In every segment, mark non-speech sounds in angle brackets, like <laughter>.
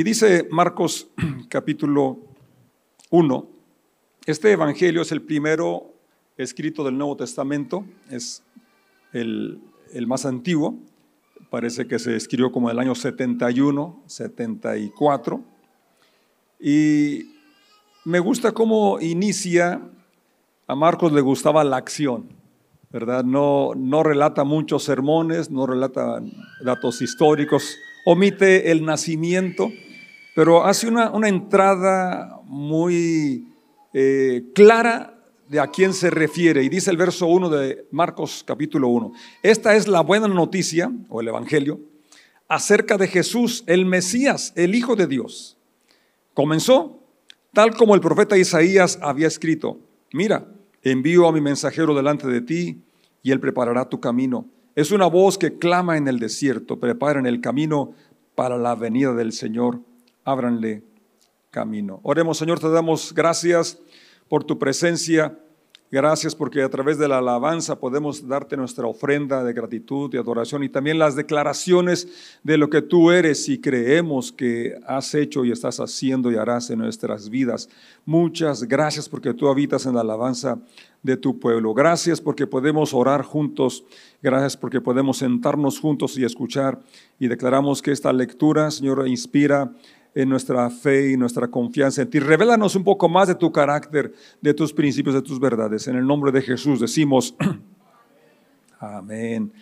Y dice Marcos <clears throat> capítulo 1, este Evangelio es el primero escrito del Nuevo Testamento, es el, más antiguo, parece que se escribió como en el año 71, 74, y me gusta cómo inicia, a Marcos le gustaba la acción, ¿verdad? No, no relata muchos sermones, no relata datos históricos, omite el nacimiento, pero hace una, entrada muy eh, clara de a quién se refiere. Y dice el verso 1 de Marcos capítulo 1. Esta es la buena noticia, o el Evangelio, acerca de Jesús, el Mesías, el Hijo de Dios. Comenzó tal como el profeta Isaías había escrito. Mira, envío a mi mensajero delante de ti y él preparará tu camino. Es una voz que clama en el desierto, preparen el camino para la venida del Señor, ábranle camino. Oremos, Señor, te damos gracias por tu presencia. Gracias porque a través de la alabanza podemos darte nuestra ofrenda de gratitud y adoración y también las declaraciones de lo que tú eres y creemos que has hecho y estás haciendo y harás en nuestras vidas. Muchas gracias porque tú habitas en la alabanza de tu pueblo. Gracias porque podemos orar juntos. Gracias porque podemos sentarnos juntos y escuchar y declaramos que esta lectura, Señor, inspira en nuestra fe y nuestra confianza en ti. Revélanos un poco más de tu carácter, de tus principios, de tus verdades. En el nombre de Jesús decimos, <clears throat> amén,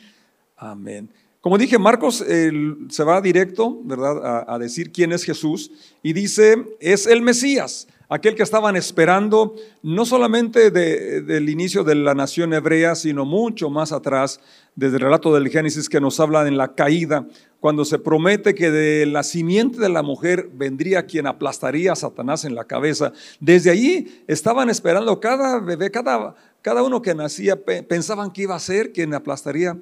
amén. Como dije, Marcos se va directo, ¿verdad?, a decir quién es Jesús y dice, es el Mesías aquel que estaban esperando, no solamente del inicio de la nación hebrea, sino mucho más atrás, desde el relato del Génesis que nos habla en la caída, cuando se promete que de la simiente de la mujer vendría quien aplastaría a Satanás en la cabeza. Desde allí estaban esperando cada bebé, cada, cada uno que nacía, pensaban que iba a ser quien aplastaría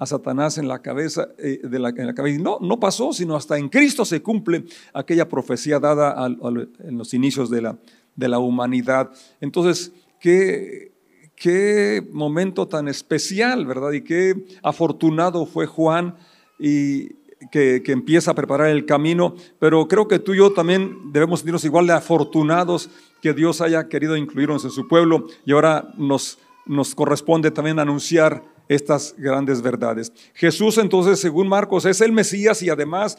a Satanás en la cabeza, eh, de la, en la cabeza. No, no pasó, sino hasta en Cristo se cumple aquella profecía dada en los inicios de la, de la humanidad. Entonces, qué, qué momento tan especial, ¿verdad? Y qué afortunado fue Juan y que, que, empieza a preparar el camino, pero creo que tú y yo también debemos sentirnos igual de afortunados que Dios haya querido incluirnos en su pueblo y ahora nos, nos corresponde también anunciar estas grandes verdades. Jesús entonces, según Marcos, es el Mesías y además,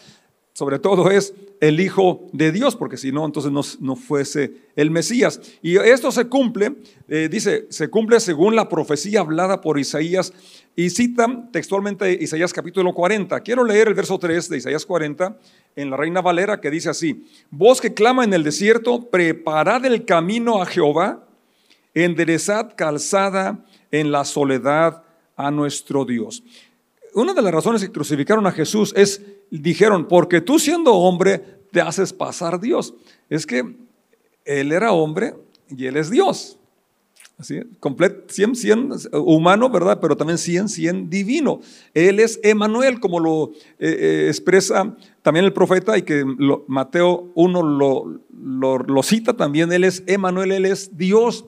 sobre todo, es el Hijo de Dios, porque si no, entonces no, fuese el Mesías. Y esto se cumple, eh, dice, se cumple según la profecía hablada por Isaías y cita textualmente Isaías capítulo 40. Quiero leer el verso 3 de Isaías 40 en la Reina Valera que dice así, voz que clama en el desierto, preparad el camino a Jehová, enderezad calzada en la soledad a nuestro Dios. Una de las razones que crucificaron a Jesús es, dijeron, porque tú siendo hombre te haces pasar Dios. Es que Él era hombre y Él es Dios. Así, 100, 100 humano, ¿verdad? Pero también 100, 100 divino. Él es Emanuel, como lo eh, eh, expresa también el profeta y que Mateo 1 lo, lo, lo, cita también. Él es Emanuel, Él es Dios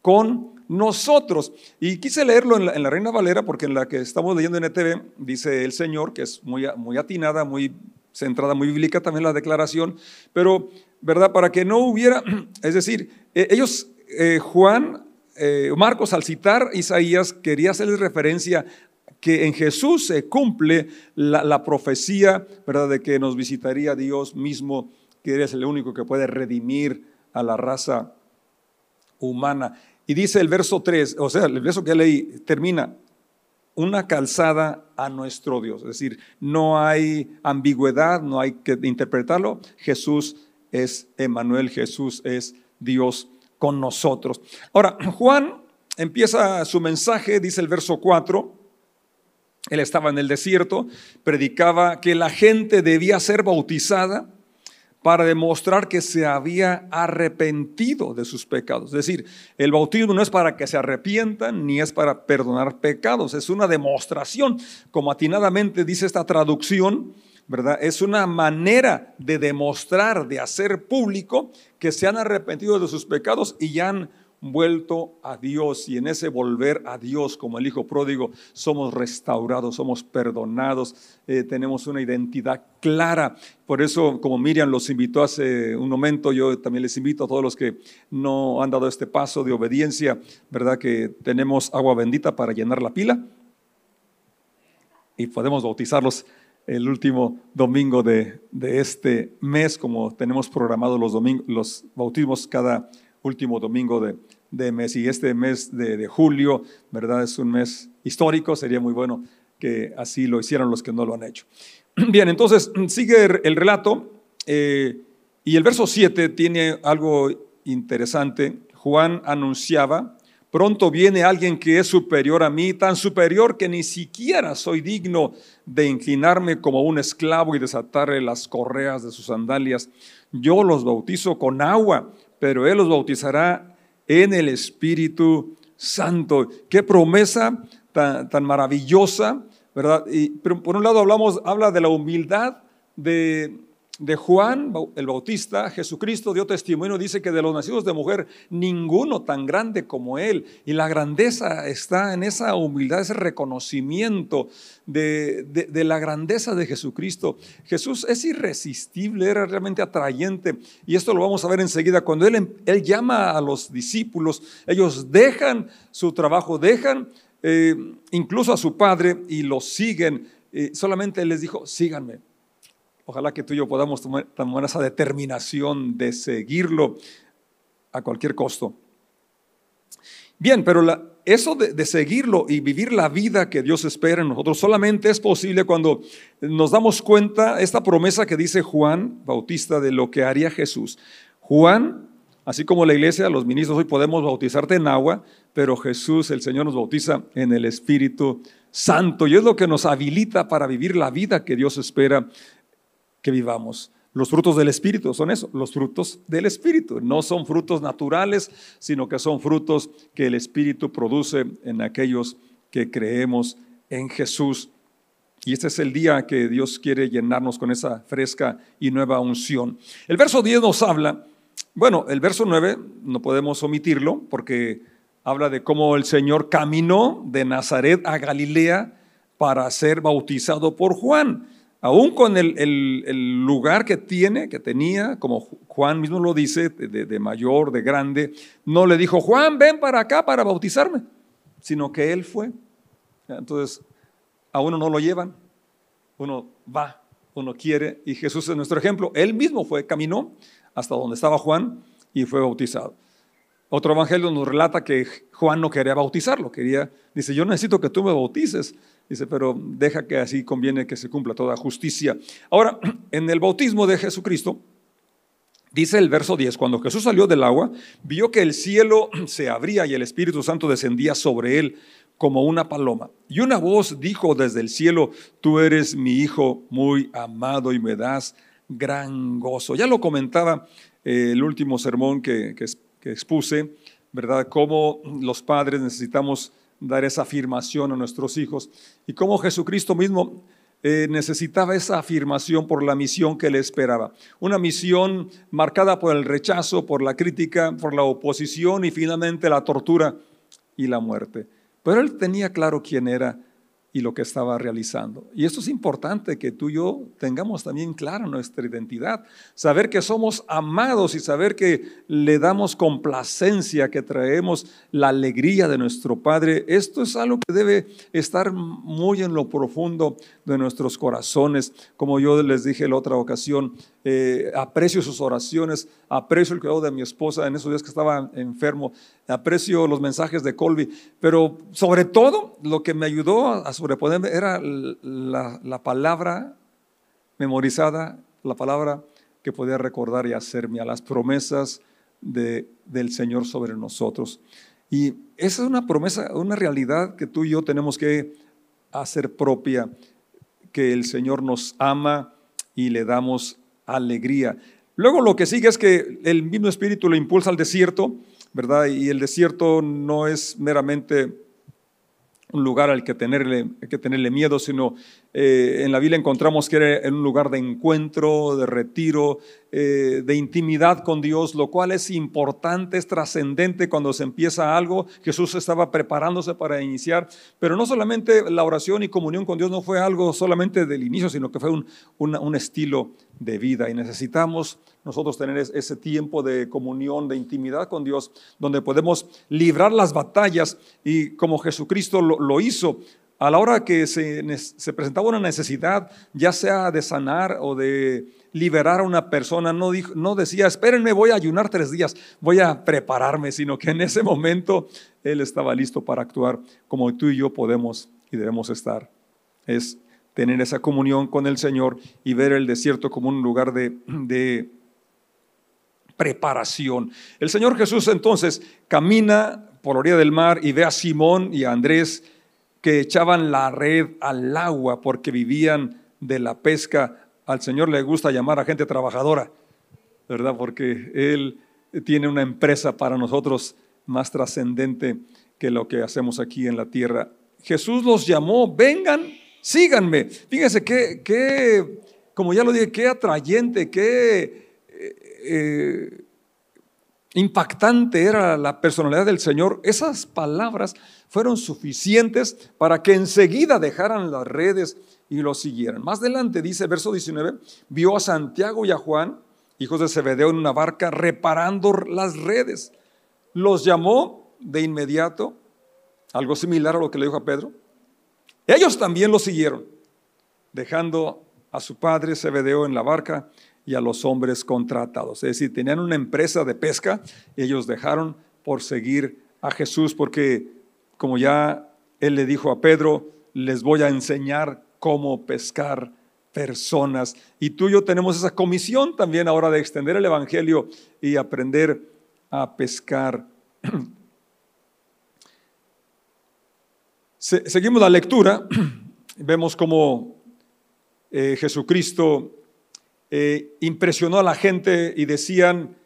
con nosotros. Y quise leerlo en la, Reina Valera porque en la que estamos leyendo en ETV dice el Señor, que es muy, muy atinada, muy centrada, muy bíblica también la declaración, pero, ¿verdad? Para que no hubiera, <clears throat> es decir, e, ellos, eh, Juan, eh, Marcos, al citar Isaías, quería hacerles referencia que en Jesús se cumple la, la, profecía, ¿verdad? De que nos visitaría Dios mismo, que es el único que puede redimir a la raza humana. Y dice el verso 3, o sea, el verso que leí termina, una calzada a nuestro Dios. Es decir, no hay ambigüedad, no hay que interpretarlo. Jesús es Emanuel, Jesús es Dios con nosotros. Ahora, Juan empieza su mensaje, dice el verso 4. Él estaba en el desierto, predicaba que la gente debía ser bautizada para demostrar que se había arrepentido de sus pecados. Es decir, el bautismo no es para que se arrepientan ni es para perdonar pecados, es una demostración, como atinadamente dice esta traducción, ¿verdad? Es una manera de demostrar, de hacer público que se han arrepentido de sus pecados y han vuelto a Dios y en ese volver a Dios como el Hijo pródigo somos restaurados, somos perdonados, eh, tenemos una identidad clara. Por eso, como Miriam los invitó hace un momento, yo también les invito a todos los que no han dado este paso de obediencia, ¿verdad? Que tenemos agua bendita para llenar la pila y podemos bautizarlos el último domingo de, este mes, como tenemos programados los, los bautismos cada último domingo de, de mes. Y este mes de, julio, ¿verdad? Es un mes histórico, sería muy bueno que así lo hicieran los que no lo han hecho. <clears throat> Bien, entonces <clears throat> sigue el relato eh, y el verso 7 tiene algo interesante. Juan anunciaba, pronto viene alguien que es superior a mí, tan superior que ni siquiera soy digno de inclinarme como un esclavo y desatarle las correas de sus sandalias. Yo los bautizo con agua, pero Él los bautizará en el Espíritu Santo. Qué promesa tan, maravillosa, ¿verdad? Y, por un lado hablamos, habla de la humildad de, de Juan el Bautista, Jesucristo dio testimonio, dice que de los nacidos de mujer, ninguno tan grande como él. Y la grandeza está en esa humildad, ese reconocimiento de, la grandeza de Jesucristo. Jesús es irresistible, era realmente atrayente. Y esto lo vamos a ver enseguida. Cuando él, él llama a los discípulos, ellos dejan su trabajo, dejan eh, incluso a su padre y lo siguen. Eh, solamente él les dijo, síganme Ojalá que tú y yo podamos tomar, esa determinación de seguirlo a cualquier costo. Bien, pero eso de, de, seguirlo y vivir la vida que Dios espera en nosotros solamente es posible cuando nos damos cuenta esta promesa que dice Juan Bautista de lo que haría Jesús. Juan, así como la iglesia, los ministros hoy podemos bautizarte en agua, pero Jesús, el Señor, nos bautiza en el Espíritu Santo y es lo que nos habilita para vivir la vida que Dios espera que vivamos. Los frutos del Espíritu son eso, los frutos del Espíritu. No son frutos naturales, sino que son frutos que el Espíritu produce en aquellos que creemos en Jesús. Y este es el día que Dios quiere llenarnos con esa fresca y nueva unción. El verso 10 nos habla, bueno, el verso 9 no podemos omitirlo porque habla de cómo el Señor caminó de Nazaret a Galilea para ser bautizado por Juan aún con el, lugar que tiene, que tenía, como Juan mismo lo dice, de, mayor, de grande, no le dijo, Juan, ven para acá para bautizarme, sino que él fue. Entonces, a uno no lo llevan, uno va, uno quiere, y Jesús es nuestro ejemplo. Él mismo fue, caminó hasta donde estaba Juan y fue bautizado. Otro evangelio nos relata que Juan no quería bautizarlo, quería, dice, yo necesito que tú me bautices. Dice, pero deja que así conviene que se cumpla toda justicia. Ahora, <clears throat> en el bautismo de Jesucristo, dice el verso 10, cuando Jesús salió del agua, vio que el cielo <clears throat> se abría y el Espíritu Santo descendía sobre él como una paloma. Y una voz dijo desde el cielo, tú eres mi hijo muy amado y me das gran gozo. Ya lo comentaba eh, el último sermón que, que, que expuse, ¿verdad? Cómo los padres necesitamos dar esa afirmación a nuestros hijos y cómo Jesucristo mismo eh, necesitaba esa afirmación por la misión que le esperaba. Una misión marcada por el rechazo, por la crítica, por la oposición y finalmente la tortura y la muerte. Pero él tenía claro quién era y lo que estaba realizando. Y esto es importante que tú y yo tengamos también clara nuestra identidad, saber que somos amados y saber que le damos complacencia, que traemos la alegría de nuestro Padre. Esto es algo que debe estar muy en lo profundo de nuestros corazones. Como yo les dije la otra ocasión, eh, aprecio sus oraciones, aprecio el cuidado de mi esposa en esos días que estaba enfermo, aprecio los mensajes de Colby, pero sobre todo lo que me ayudó a era la, palabra memorizada, la palabra que podía recordar y hacerme a las promesas de, del Señor sobre nosotros. Y esa es una promesa, una realidad que tú y yo tenemos que hacer propia, que el Señor nos ama y le damos alegría. Luego lo que sigue es que el mismo Espíritu lo impulsa al desierto, ¿verdad? Y el desierto no es meramente un lugar al que tenerle, que tenerle miedo, sino Eh, en la Biblia encontramos que era un lugar de encuentro, de retiro, eh, de intimidad con Dios, lo cual es importante, es trascendente cuando se empieza algo. Jesús estaba preparándose para iniciar, pero no solamente la oración y comunión con Dios no fue algo solamente del inicio, sino que fue un, un estilo de vida y necesitamos nosotros tener ese tiempo de comunión, de intimidad con Dios, donde podemos librar las batallas y como Jesucristo lo, lo hizo, a la hora que se, se, presentaba una necesidad, ya sea de sanar o de liberar a una persona, no, dijo, no decía, espérenme, voy a ayunar tres días, voy a prepararme, sino que en ese momento Él estaba listo para actuar como tú y yo podemos y debemos estar. Es tener esa comunión con el Señor y ver el desierto como un lugar de, de preparación. El Señor Jesús entonces camina por la orilla del mar y ve a Simón y a Andrés que echaban la red al agua porque vivían de la pesca. Al Señor le gusta llamar a gente trabajadora, ¿verdad? Porque Él tiene una empresa para nosotros más trascendente que lo que hacemos aquí en la tierra. Jesús los llamó, vengan, síganme. Fíjense qué, como ya lo dije, qué atrayente, qué eh, eh, impactante era la personalidad del Señor. Esas palabras fueron suficientes para que enseguida dejaran las redes y lo siguieran. Más adelante dice, verso 19, vio a Santiago y a Juan, hijos de Zebedeo, en una barca reparando las redes. Los llamó de inmediato, algo similar a lo que le dijo a Pedro. Ellos también lo siguieron, dejando a su padre Zebedeo en la barca y a los hombres contratados. Es decir, tenían una empresa de pesca y ellos dejaron por seguir a Jesús porque como ya él le dijo a Pedro, les voy a enseñar cómo pescar personas. Y tú y yo tenemos esa comisión también ahora de extender el Evangelio y aprender a pescar. Seguimos la lectura, <clears throat> vemos cómo eh, Jesucristo eh, impresionó a la gente y decían,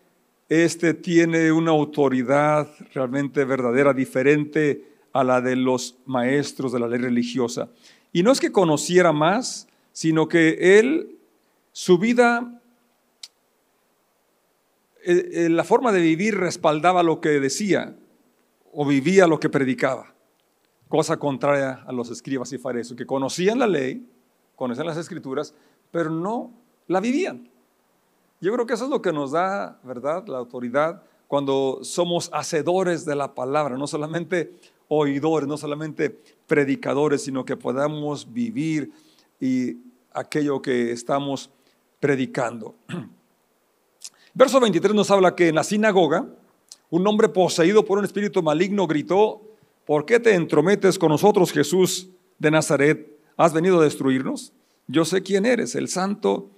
este tiene una autoridad realmente verdadera, diferente a la de los maestros de la ley religiosa. Y no es que conociera más, sino que él, su vida, eh, eh, la forma de vivir respaldaba lo que decía o vivía lo que predicaba. Cosa contraria a los escribas y fariseos, que conocían la ley, conocían las escrituras, pero no la vivían. Yo creo que eso es lo que nos da, ¿verdad?, la autoridad cuando somos hacedores de la palabra, no solamente oidores, no solamente predicadores, sino que podamos vivir y aquello que estamos predicando. <clears throat> Verso 23 nos habla que en la sinagoga un hombre poseído por un espíritu maligno gritó, ¿por qué te entrometes con nosotros, Jesús de Nazaret? ¿Has venido a destruirnos? Yo sé quién eres, el santo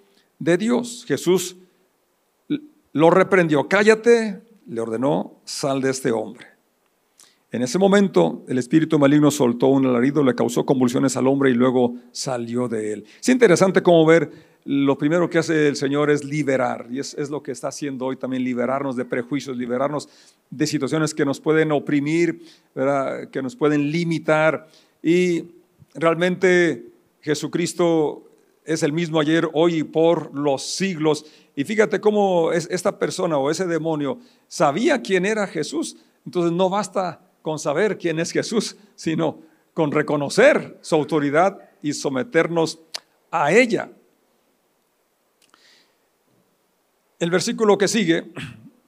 de Dios. Jesús lo reprendió, cállate, le ordenó, sal de este hombre. En ese momento el espíritu maligno soltó un alarido, le causó convulsiones al hombre y luego salió de él. Es interesante cómo ver, lo primero que hace el Señor es liberar, y es, lo que está haciendo hoy también, liberarnos de prejuicios, liberarnos de situaciones que nos pueden oprimir, que nos pueden limitar. Y realmente Jesucristo es el mismo ayer, hoy y por los siglos. Y fíjate cómo es, esta persona o ese demonio sabía quién era Jesús. Entonces no basta con saber quién es Jesús, sino con reconocer su autoridad y someternos a ella. El versículo que sigue,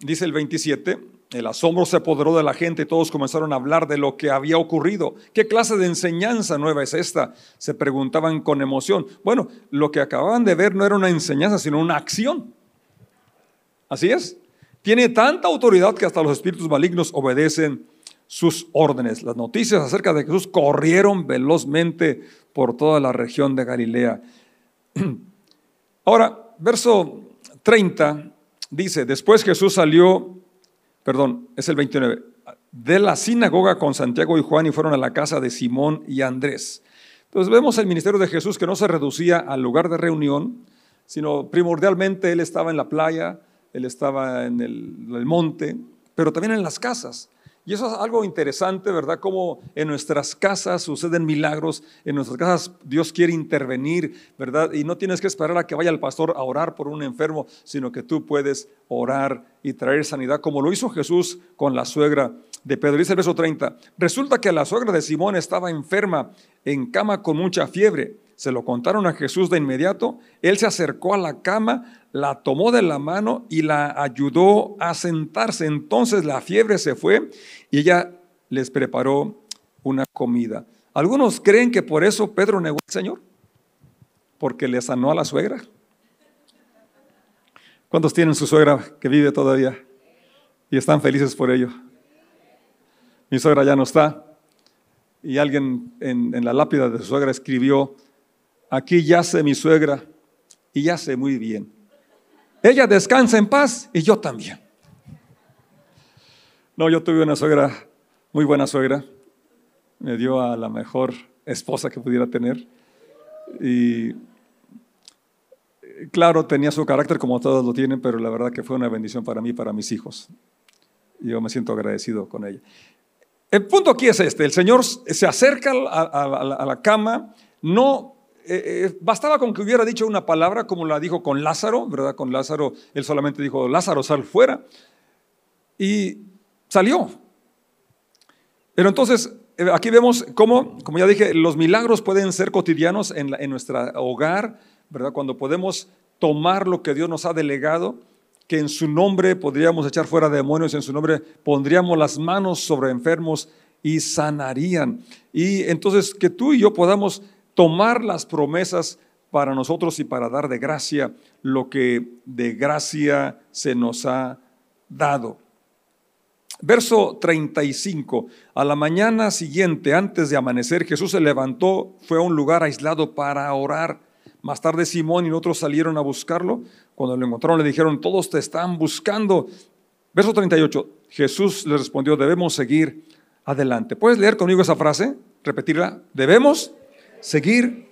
dice el 27, el asombro se apoderó de la gente y todos comenzaron a hablar de lo que había ocurrido. ¿Qué clase de enseñanza nueva es esta? Se preguntaban con emoción. Bueno, lo que acababan de ver no era una enseñanza, sino una acción. Así es. Tiene tanta autoridad que hasta los espíritus malignos obedecen sus órdenes. Las noticias acerca de Jesús corrieron velozmente por toda la región de Galilea. <clears throat> Ahora, verso 30 dice, después Jesús salió, perdón, es el 29, de la sinagoga con Santiago y Juan y fueron a la casa de Simón y Andrés. Entonces vemos el ministerio de Jesús que no se reducía al lugar de reunión, sino primordialmente él estaba en la playa, él estaba en el, monte, pero también en las casas. Y eso es algo interesante, ¿verdad? Como en nuestras casas suceden milagros, en nuestras casas Dios quiere intervenir, ¿verdad? Y no tienes que esperar a que vaya el pastor a orar por un enfermo, sino que tú puedes orar y traer sanidad, como lo hizo Jesús con la suegra de Pedro. Dice el verso 30, resulta que la suegra de Simón estaba enferma, en cama con mucha fiebre. Se lo contaron a Jesús de inmediato. Él se acercó a la cama, la tomó de la mano y la ayudó a sentarse. Entonces la fiebre se fue y ella les preparó una comida. Algunos creen que por eso Pedro negó al Señor, porque le sanó a la suegra. ¿Cuántos tienen su suegra que vive todavía y están felices por ello? Mi suegra ya no está y alguien en, la lápida de su suegra escribió, aquí yace mi suegra y yace muy bien. Ella descansa en paz y yo también. No, yo tuve una suegra, muy buena suegra, me dio a la mejor esposa que pudiera tener y claro, tenía su carácter como todos lo tienen, pero la verdad que fue una bendición para mí y para mis hijos. Yo me siento agradecido con ella. El punto aquí es este, el Señor se acerca a la cama, no eh, eh, bastaba con que hubiera dicho una palabra como la dijo con Lázaro, ¿verdad? Con Lázaro, él solamente dijo, Lázaro, sal fuera. Y salió. Pero entonces, eh, aquí vemos cómo, como ya dije, los milagros pueden ser cotidianos en, en nuestro hogar, ¿verdad? Cuando podemos tomar lo que Dios nos ha delegado, que en su nombre podríamos echar fuera demonios, en su nombre pondríamos las manos sobre enfermos y sanarían. Y entonces que tú y yo podamos tomar las promesas para nosotros y para dar de gracia lo que de gracia se nos ha dado. Verso 35. A la mañana siguiente, antes de amanecer, Jesús se levantó, fue a un lugar aislado para orar. Más tarde Simón y otros salieron a buscarlo. Cuando lo encontraron le dijeron, todos te están buscando. Verso 38. Jesús les respondió, debemos seguir adelante. ¿Puedes leer conmigo esa frase? Repetirla. Debemos seguir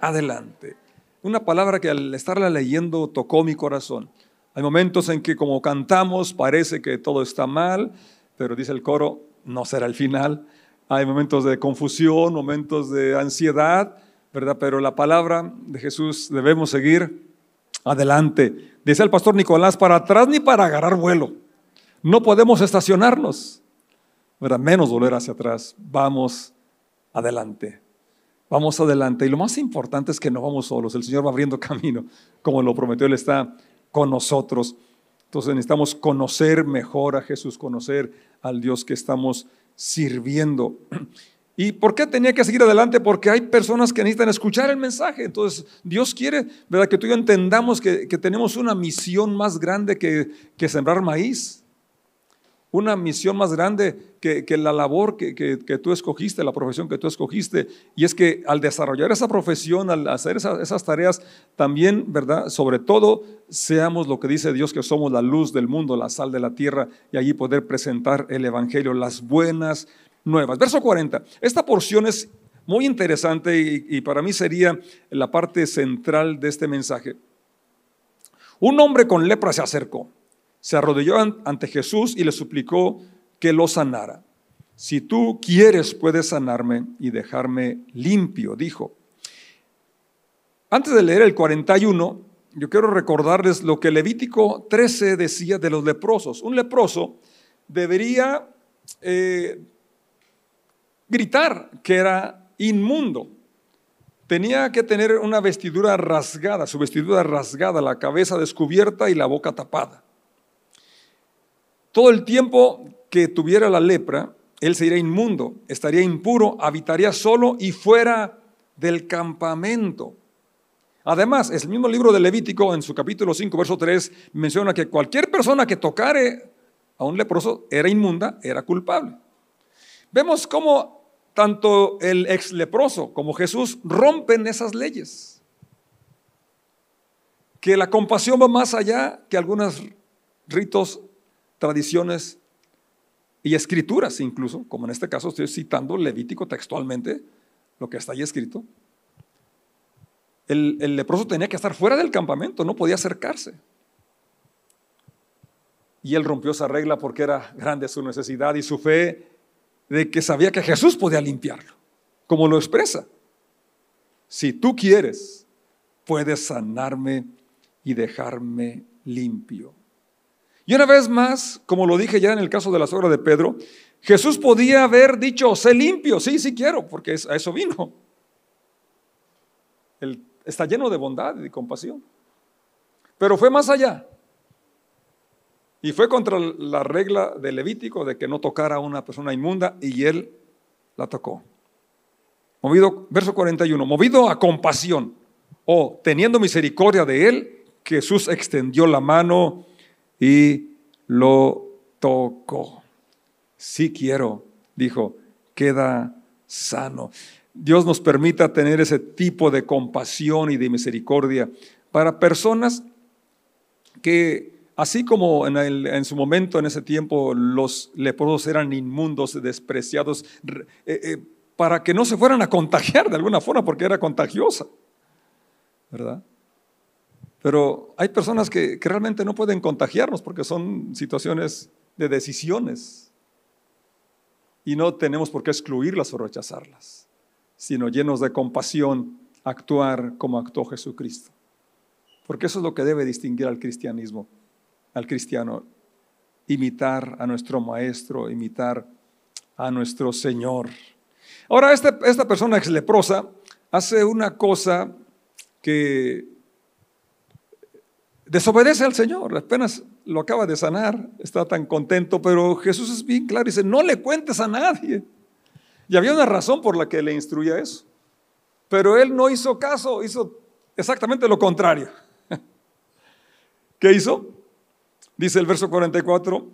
adelante. Una palabra que al estarla leyendo tocó mi corazón. Hay momentos en que como cantamos parece que todo está mal, pero dice el coro, no será el final. Hay momentos de confusión, momentos de ansiedad, ¿verdad? Pero la palabra de Jesús debemos seguir adelante. Dice el pastor Nicolás, para atrás ni para agarrar vuelo. No podemos estacionarnos, ¿verdad? Menos volver hacia atrás. Vamos adelante. Vamos adelante. Y lo más importante es que no vamos solos. El Señor va abriendo <laughs> camino. Como lo prometió, Él está con nosotros. Entonces necesitamos conocer mejor a Jesús, conocer al Dios que estamos sirviendo. <clears throat> ¿Y por qué tenía que seguir adelante? Porque hay personas que necesitan escuchar el mensaje. Entonces, Dios quiere, ¿verdad? Que tú y yo entendamos que, tenemos una misión más grande que, sembrar maíz una misión más grande que, la labor que, tú escogiste, la profesión que tú escogiste. Y es que al desarrollar esa profesión, al hacer esas tareas, también, ¿verdad? Sobre todo, seamos lo que dice Dios, que somos la luz del mundo, la sal de la tierra, y allí poder presentar el Evangelio, las buenas nuevas. Verso 40. Esta porción es muy interesante y para mí sería la parte central de este mensaje. Un hombre con lepra se acercó se arrodilló ante Jesús y le suplicó que lo sanara. Si tú quieres, puedes sanarme y dejarme limpio, dijo. Antes de leer el 41, yo quiero recordarles lo que Levítico 13 decía de los leprosos. Un leproso debería eh, gritar que era inmundo. Tenía que tener una vestidura rasgada, su vestidura rasgada, la cabeza descubierta y la boca tapada. Todo el tiempo que tuviera la lepra, él sería inmundo, estaría impuro, habitaría solo y fuera del campamento. Además, el mismo libro de Levítico, en su capítulo 5, verso 3, menciona que cualquier persona que tocare a un leproso era inmunda, era culpable. Vemos cómo tanto el ex leproso como Jesús rompen esas leyes. Que la compasión va más allá que algunos ritos tradiciones y escrituras incluso, como en este caso estoy citando Levítico textualmente, lo que está ahí escrito. El, leproso tenía que estar fuera del campamento, no podía acercarse. Y él rompió esa regla porque era grande su necesidad y su fe de que sabía que Jesús podía limpiarlo, como lo expresa. Si tú quieres, puedes sanarme y dejarme limpio. Y una vez más, como lo dije ya en el caso de la sogra de Pedro, Jesús podía haber dicho, sé limpio, sí, sí quiero, porque a eso vino. Él está lleno de bondad y de compasión. Pero fue más allá. Y fue contra la regla del Levítico de que no tocara a una persona inmunda y él la tocó. Movido, verso 41, movido a compasión o teniendo misericordia de él, Jesús extendió la mano y lo tocó. Si quiero, dijo, queda sano. Dios nos permita tener ese tipo de compasión y de misericordia para personas que Así como en, su momento, en ese tiempo, los leprosos eran inmundos, despreciados, eh, eh, para que no se fueran a contagiar de alguna forma, porque era contagiosa, ¿verdad? Pero hay personas que, que realmente no pueden contagiarnos porque son situaciones de decisiones y no tenemos por qué excluirlas o rechazarlas, sino llenos de compasión, actuar como actuó Jesucristo. Porque eso es lo que debe distinguir al cristianismo al cristiano, imitar a nuestro maestro, imitar a nuestro Señor. Ahora, esta, esta persona ex leprosa hace una cosa que desobedece al Señor, apenas lo acaba de sanar, está tan contento, pero Jesús es bien claro, dice, no le cuentes a nadie. Y había una razón por la que le instruía eso, pero él no hizo caso, hizo exactamente lo contrario. <laughs> ¿Qué hizo? Dice el verso 44,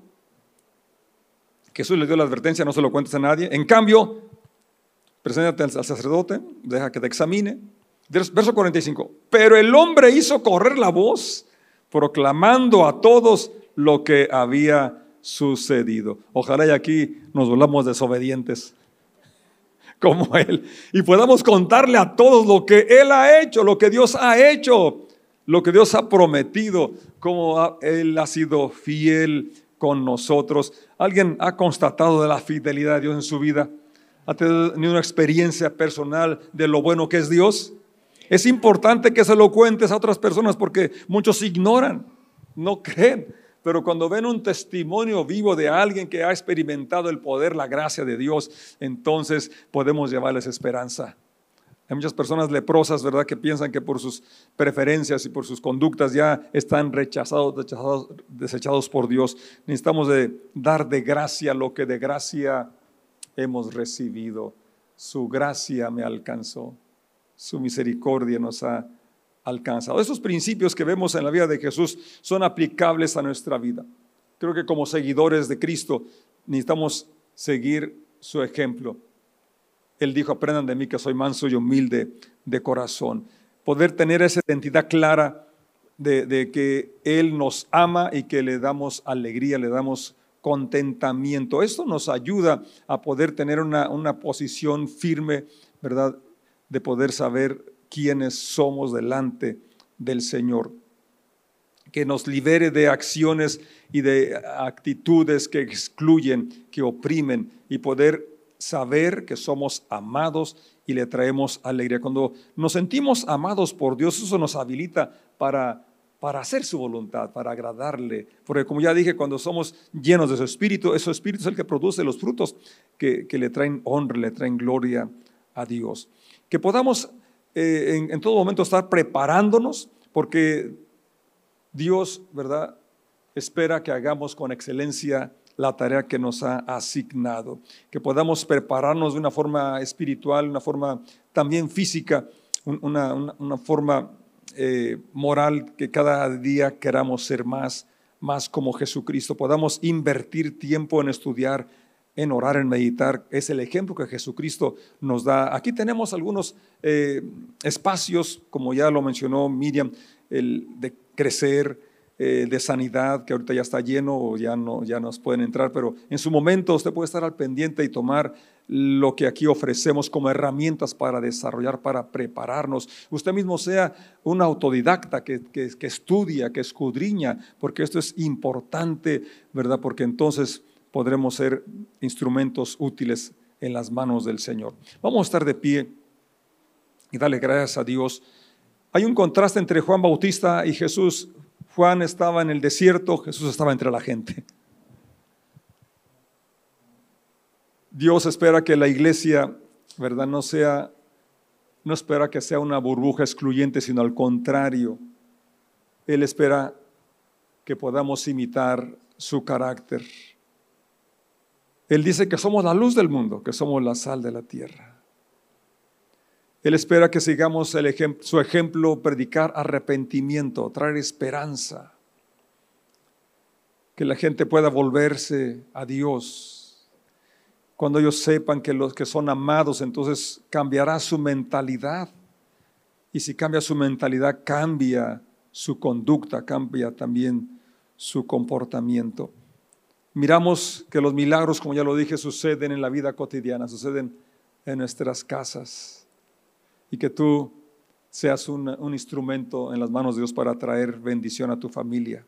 Jesús le dio la advertencia, no se lo cuentes a nadie. En cambio, preséntate al sacerdote, deja que te examine. Verso 45, pero el hombre hizo correr la voz, proclamando a todos lo que había sucedido. Ojalá y aquí nos volvamos desobedientes como Él y podamos contarle a todos lo que Él ha hecho, lo que Dios ha hecho lo que Dios ha prometido, cómo Él ha sido fiel con nosotros. ¿Alguien ha constatado de la fidelidad de Dios en su vida? ¿Ha tenido una experiencia personal de lo bueno que es Dios? Es importante que se lo cuentes a otras personas porque muchos ignoran, no creen. Pero cuando ven un testimonio vivo de alguien que ha experimentado el poder, la gracia de Dios, entonces podemos llevarles esperanza. Hay muchas personas leprosas, ¿verdad?, que piensan que por sus preferencias y por sus conductas ya están rechazados, desechados por Dios. Necesitamos dar de gracia lo que de gracia hemos recibido. Su gracia me alcanzó, su misericordia nos ha alcanzado. Esos principios que vemos en la vida de Jesús son aplicables a nuestra vida. Creo que como seguidores de Cristo necesitamos seguir su ejemplo. Él dijo, aprendan de mí que soy manso y humilde de corazón. Poder tener esa identidad clara de, que Él nos ama y que le damos alegría, le damos contentamiento. Esto nos ayuda a poder tener una, una posición firme, ¿verdad? De poder saber quiénes somos delante del Señor. Que nos libere de acciones y de actitudes que excluyen, que oprimen y poder saber que somos amados y le traemos alegría. Cuando nos sentimos amados por Dios, eso nos habilita para, para hacer su voluntad, para agradarle. Porque como ya dije, cuando somos llenos de su espíritu, ese espíritu es el que produce los frutos que, le traen honra, le traen gloria a Dios. Que podamos eh, en, en todo momento estar preparándonos, porque Dios, ¿verdad? Espera que hagamos con excelencia la tarea que nos ha asignado, que podamos prepararnos de una forma espiritual, una forma también física, una, forma eh, moral, que cada día queramos ser más, más como Jesucristo, podamos invertir tiempo en estudiar, en orar, en meditar. Es el ejemplo que Jesucristo nos da. Aquí tenemos algunos eh, espacios, como ya lo mencionó Miriam, el de crecer, eh, de sanidad, que ahorita ya está lleno o ya no, ya nos pueden entrar, pero en su momento usted puede estar al pendiente y tomar lo que aquí ofrecemos como herramientas para desarrollar, para prepararnos. Usted mismo sea un autodidacta que, que, que estudia, que escudriña, porque esto es importante, ¿verdad? Porque entonces podremos ser instrumentos útiles en las manos del Señor. Vamos a estar de pie y darle gracias a Dios. Hay un contraste entre Juan Bautista y Jesús. Juan estaba en el desierto, Jesús estaba entre la gente. Dios espera que la iglesia, ¿verdad? No sea, no espera que sea una burbuja excluyente, sino al contrario. Él espera que podamos imitar su carácter. Él dice que somos la luz del mundo, que somos la sal de la tierra. Él espera que sigamos su ejemplo, predicar arrepentimiento, traer esperanza, que la gente pueda volverse a Dios. Cuando ellos sepan que los que son amados, entonces cambiará su mentalidad. Y si cambia su mentalidad, cambia su conducta, cambia también su comportamiento. Miramos que los milagros, como ya lo dije, suceden en la vida cotidiana, suceden en nuestras casas y que tú seas un, instrumento en las manos de Dios para traer bendición a tu familia.